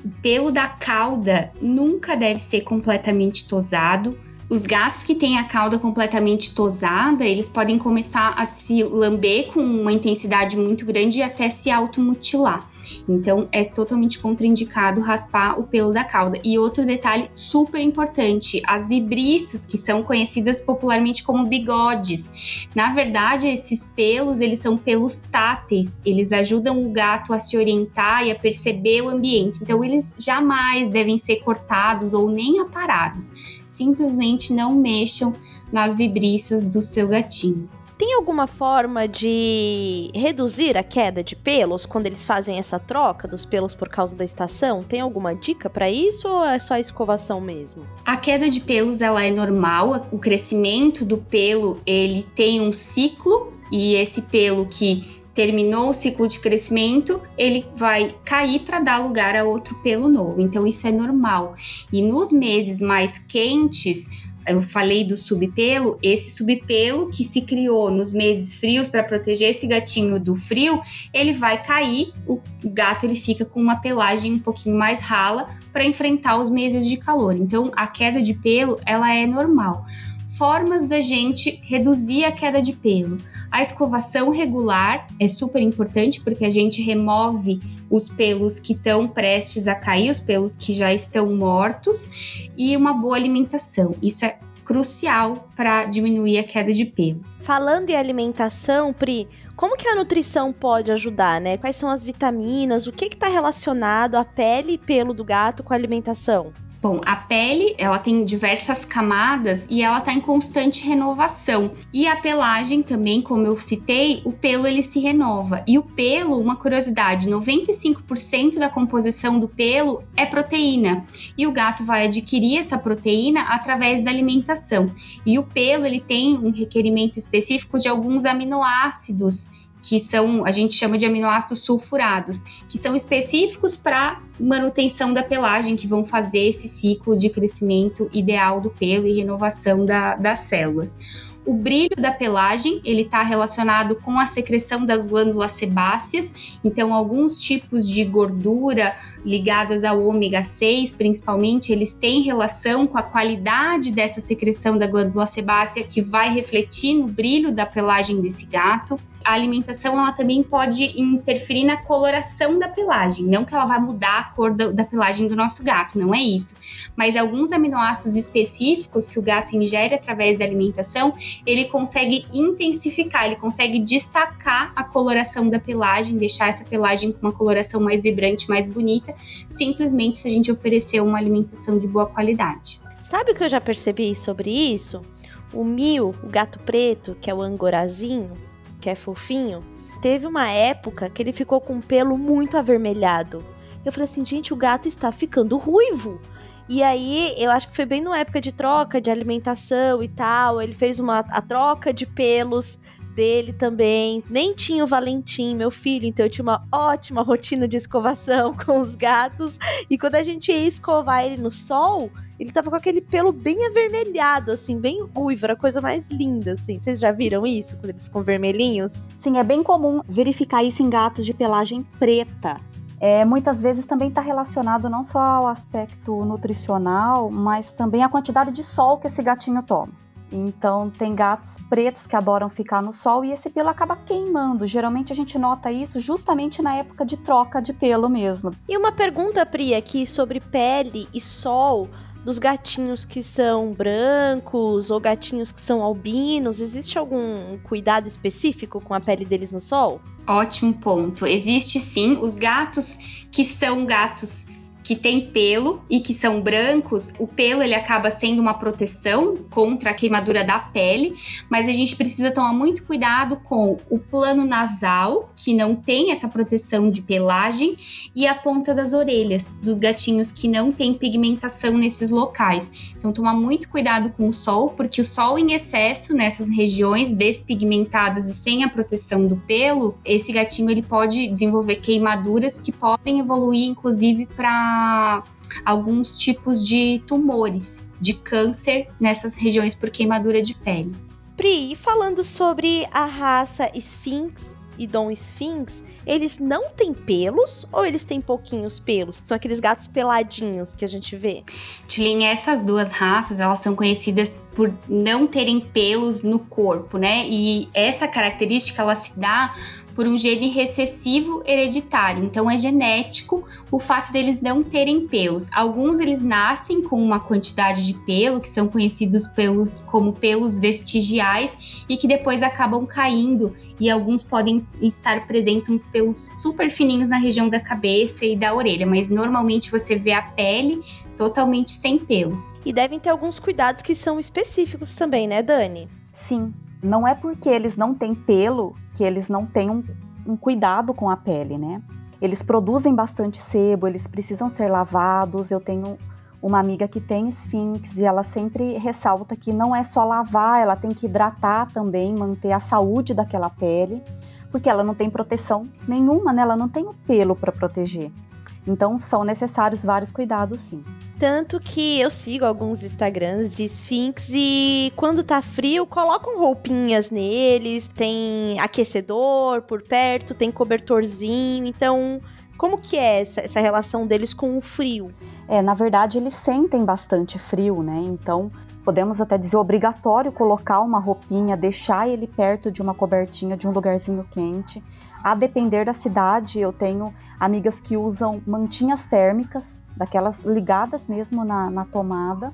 O pelo da cauda nunca deve ser completamente tosado os gatos que têm a cauda completamente tosada, eles podem começar a se lamber com uma intensidade muito grande e até se automutilar. Então é totalmente contraindicado raspar o pelo da cauda. E outro detalhe super importante: as vibriças, que são conhecidas popularmente como bigodes. Na verdade, esses pelos, eles são pelos táteis, eles ajudam o gato a se orientar e a perceber o ambiente. Então eles jamais devem ser cortados ou nem aparados. Simplesmente não mexam nas vibriças do seu gatinho. Tem alguma forma de reduzir a queda de pelos quando eles fazem essa troca dos pelos por causa da estação? Tem alguma dica para isso ou é só escovação mesmo? A queda de pelos ela é normal, o crescimento do pelo, ele tem um ciclo e esse pelo que terminou o ciclo de crescimento, ele vai cair para dar lugar a outro pelo novo. Então isso é normal. E nos meses mais quentes, eu falei do subpelo, esse subpelo que se criou nos meses frios para proteger esse gatinho do frio, ele vai cair, o gato ele fica com uma pelagem um pouquinho mais rala para enfrentar os meses de calor. Então a queda de pelo, ela é normal. Formas da gente reduzir a queda de pelo. A escovação regular é super importante porque a gente remove os pelos que estão prestes a cair, os pelos que já estão mortos, e uma boa alimentação. Isso é crucial para diminuir a queda de pelo. Falando em alimentação, Pri, como que a nutrição pode ajudar, né? Quais são as vitaminas? O que está relacionado à pele e pelo do gato com a alimentação? Bom, a pele, ela tem diversas camadas e ela está em constante renovação. E a pelagem também, como eu citei, o pelo ele se renova. E o pelo, uma curiosidade, 95% da composição do pelo é proteína. E o gato vai adquirir essa proteína através da alimentação. E o pelo, ele tem um requerimento específico de alguns aminoácidos que são, a gente chama de aminoácidos sulfurados, que são específicos para manutenção da pelagem, que vão fazer esse ciclo de crescimento ideal do pelo e renovação da, das células. O brilho da pelagem, ele está relacionado com a secreção das glândulas sebáceas, então alguns tipos de gordura ligadas ao ômega 6, principalmente, eles têm relação com a qualidade dessa secreção da glândula sebácea que vai refletir no brilho da pelagem desse gato a alimentação ela também pode interferir na coloração da pelagem. Não que ela vai mudar a cor do, da pelagem do nosso gato, não é isso. Mas alguns aminoácidos específicos que o gato ingere através da alimentação, ele consegue intensificar, ele consegue destacar a coloração da pelagem, deixar essa pelagem com uma coloração mais vibrante, mais bonita, simplesmente se a gente oferecer uma alimentação de boa qualidade. Sabe o que eu já percebi sobre isso? O Mil, o gato preto, que é o angorazinho, que é fofinho, teve uma época que ele ficou com o pelo muito avermelhado. Eu falei assim, gente, o gato está ficando ruivo. E aí, eu acho que foi bem na época de troca de alimentação e tal. Ele fez uma a troca de pelos dele também. Nem tinha o Valentim, meu filho, então eu tinha uma ótima rotina de escovação com os gatos. E quando a gente ia escovar ele no sol, ele tava com aquele pelo bem avermelhado, assim, bem ruivo, era a coisa mais linda, assim. Vocês já viram isso, quando eles ficam vermelhinhos? Sim, é bem comum verificar isso em gatos de pelagem preta. É, muitas vezes também está relacionado não só ao aspecto nutricional, mas também à quantidade de sol que esse gatinho toma. Então, tem gatos pretos que adoram ficar no sol e esse pelo acaba queimando. Geralmente a gente nota isso justamente na época de troca de pelo mesmo. E uma pergunta, Pri, aqui sobre pele e sol dos gatinhos que são brancos ou gatinhos que são albinos? Existe algum cuidado específico com a pele deles no sol? Ótimo ponto. Existe sim. Os gatos que são gatos que têm pelo e que são brancos, o pelo ele acaba sendo uma proteção contra a queimadura da pele, mas a gente precisa tomar muito cuidado com o plano nasal, que não tem essa proteção de pelagem, e a ponta das orelhas dos gatinhos que não tem pigmentação nesses locais. Então tomar muito cuidado com o sol, porque o sol em excesso nessas regiões despigmentadas e sem a proteção do pelo, esse gatinho ele pode desenvolver queimaduras que podem evoluir inclusive para alguns tipos de tumores, de câncer nessas regiões por queimadura de pele. Pri, falando sobre a raça Sphinx e Dom Sphinx, eles não têm pelos ou eles têm pouquinhos pelos? São aqueles gatos peladinhos que a gente vê. Tulin, essas duas raças, elas são conhecidas por não terem pelos no corpo, né? E essa característica ela se dá por um gene recessivo hereditário. Então é genético o fato deles não terem pelos. Alguns eles nascem com uma quantidade de pelo que são conhecidos pelos como pelos vestigiais e que depois acabam caindo e alguns podem estar presentes uns pelos super fininhos na região da cabeça e da orelha, mas normalmente você vê a pele totalmente sem pelo. E devem ter alguns cuidados que são específicos também, né, Dani? Sim, não é porque eles não têm pelo que eles não têm um, um cuidado com a pele, né? Eles produzem bastante sebo, eles precisam ser lavados. Eu tenho uma amiga que tem esfinx e ela sempre ressalta que não é só lavar, ela tem que hidratar também, manter a saúde daquela pele, porque ela não tem proteção nenhuma, né? Ela não tem o pelo para proteger. Então são necessários vários cuidados, sim. Tanto que eu sigo alguns Instagrams de Sphinx e quando tá frio, colocam roupinhas neles, tem aquecedor por perto, tem cobertorzinho. Então, como que é essa, essa relação deles com o frio? É, na verdade, eles sentem bastante frio, né? Então, podemos até dizer obrigatório colocar uma roupinha, deixar ele perto de uma cobertinha, de um lugarzinho quente. A depender da cidade, eu tenho amigas que usam mantinhas térmicas, daquelas ligadas mesmo na, na tomada,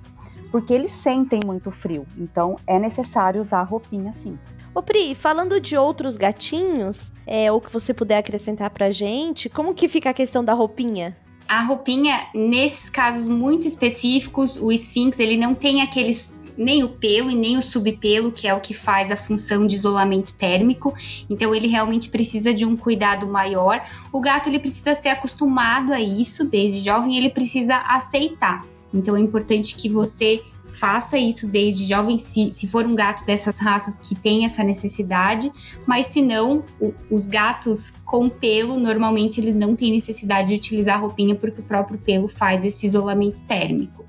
porque eles sentem muito frio. Então é necessário usar roupinha sim. Ô Pri, falando de outros gatinhos, é, ou que você puder acrescentar pra gente, como que fica a questão da roupinha? A roupinha, nesses casos muito específicos, o Sphinx ele não tem aqueles nem o pelo e nem o subpelo, que é o que faz a função de isolamento térmico. Então ele realmente precisa de um cuidado maior. O gato ele precisa ser acostumado a isso desde jovem, ele precisa aceitar. Então é importante que você faça isso desde jovem, se, se for um gato dessas raças que tem essa necessidade, mas se não, os gatos com pelo, normalmente eles não têm necessidade de utilizar roupinha porque o próprio pelo faz esse isolamento térmico.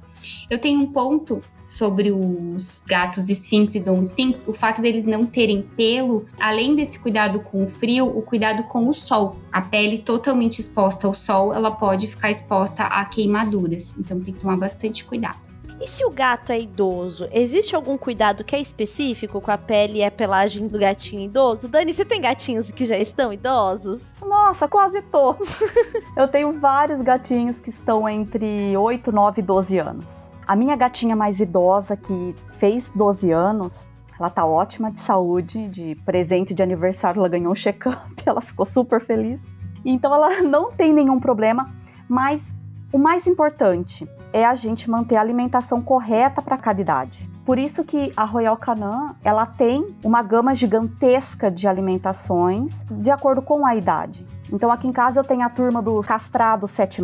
Eu tenho um ponto sobre os gatos Sphinx e Dom Sphinx, o fato deles não terem pelo, além desse cuidado com o frio, o cuidado com o sol. A pele totalmente exposta ao sol, ela pode ficar exposta a queimaduras, então tem que tomar bastante cuidado. E se o gato é idoso, existe algum cuidado que é específico com a pele e a pelagem do gatinho idoso? Dani, você tem gatinhos que já estão idosos? Nossa, quase todos. Eu tenho vários gatinhos que estão entre 8, 9 e 12 anos. A minha gatinha mais idosa, que fez 12 anos, ela tá ótima de saúde, de presente de aniversário, ela ganhou um check-up, ela ficou super feliz. Então ela não tem nenhum problema, mas o mais importante é a gente manter a alimentação correta para cada idade. Por isso que a Royal Canin, ela tem uma gama gigantesca de alimentações de acordo com a idade. Então aqui em casa eu tenho a turma dos castrados 7+,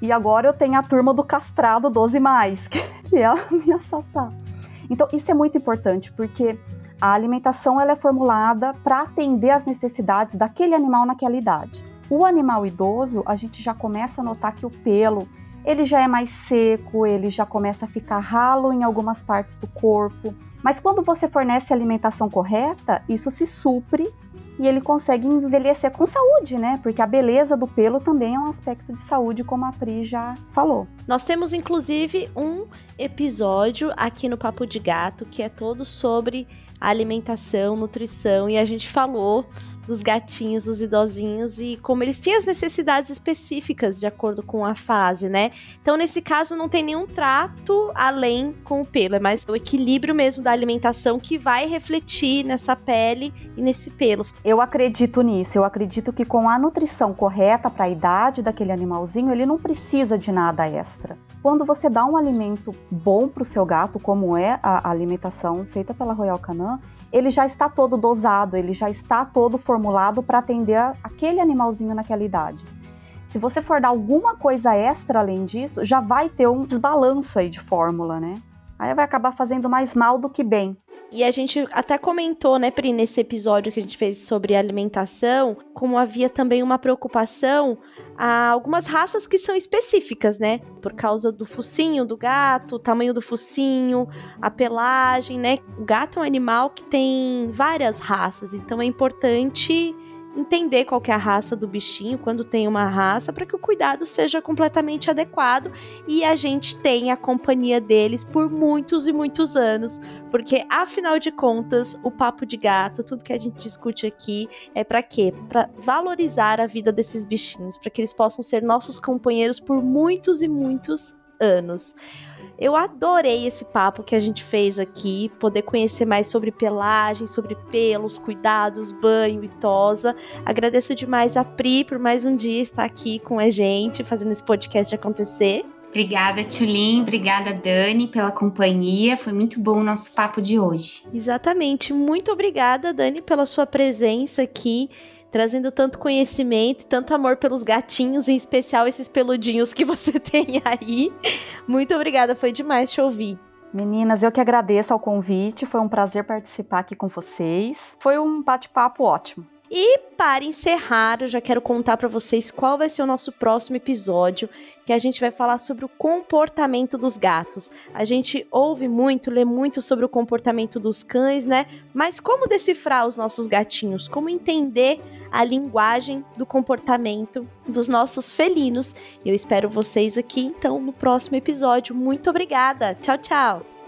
e agora eu tenho a turma do castrado 12 mais, que é a minha sassá. Então isso é muito importante porque a alimentação ela é formulada para atender às necessidades daquele animal naquela idade. O animal idoso, a gente já começa a notar que o pelo ele já é mais seco, ele já começa a ficar ralo em algumas partes do corpo. Mas quando você fornece a alimentação correta, isso se supre e ele consegue envelhecer com saúde, né? Porque a beleza do pelo também é um aspecto de saúde, como a Pri já falou. Nós temos inclusive um episódio aqui no Papo de Gato que é todo sobre alimentação, nutrição e a gente falou dos gatinhos, dos idosinhos e como eles têm as necessidades específicas de acordo com a fase, né? Então, nesse caso, não tem nenhum trato além com o pelo, é mais o equilíbrio mesmo da alimentação que vai refletir nessa pele e nesse pelo. Eu acredito nisso, eu acredito que com a nutrição correta para a idade daquele animalzinho, ele não precisa de nada extra. Quando você dá um alimento bom para o seu gato, como é a alimentação feita pela Royal Canin, ele já está todo dosado, ele já está todo formulado para atender aquele animalzinho naquela idade. Se você for dar alguma coisa extra além disso, já vai ter um desbalanço aí de fórmula, né? Aí vai acabar fazendo mais mal do que bem. E a gente até comentou, né, Pri, nesse episódio que a gente fez sobre alimentação, como havia também uma preocupação a algumas raças que são específicas, né? Por causa do focinho do gato, o tamanho do focinho, a pelagem, né? O gato é um animal que tem várias raças, então é importante entender qual é a raça do bichinho, quando tem uma raça, para que o cuidado seja completamente adequado e a gente tenha a companhia deles por muitos e muitos anos, porque afinal de contas, o papo de gato, tudo que a gente discute aqui é para quê? Para valorizar a vida desses bichinhos, para que eles possam ser nossos companheiros por muitos e muitos anos. Eu adorei esse papo que a gente fez aqui, poder conhecer mais sobre pelagem, sobre pelos, cuidados, banho e tosa. Agradeço demais a Pri por mais um dia estar aqui com a gente, fazendo esse podcast acontecer. Obrigada, Tulin. Obrigada, Dani, pela companhia. Foi muito bom o nosso papo de hoje. Exatamente. Muito obrigada, Dani, pela sua presença aqui, trazendo tanto conhecimento, tanto amor pelos gatinhos, em especial esses peludinhos que você tem aí. Muito obrigada, foi demais te ouvir. Meninas, eu que agradeço ao convite, foi um prazer participar aqui com vocês. Foi um bate-papo ótimo. E para encerrar, eu já quero contar para vocês qual vai ser o nosso próximo episódio, que a gente vai falar sobre o comportamento dos gatos. A gente ouve muito, lê muito sobre o comportamento dos cães, né? Mas como decifrar os nossos gatinhos? Como entender a linguagem do comportamento dos nossos felinos? Eu espero vocês aqui então no próximo episódio. Muito obrigada. Tchau, tchau.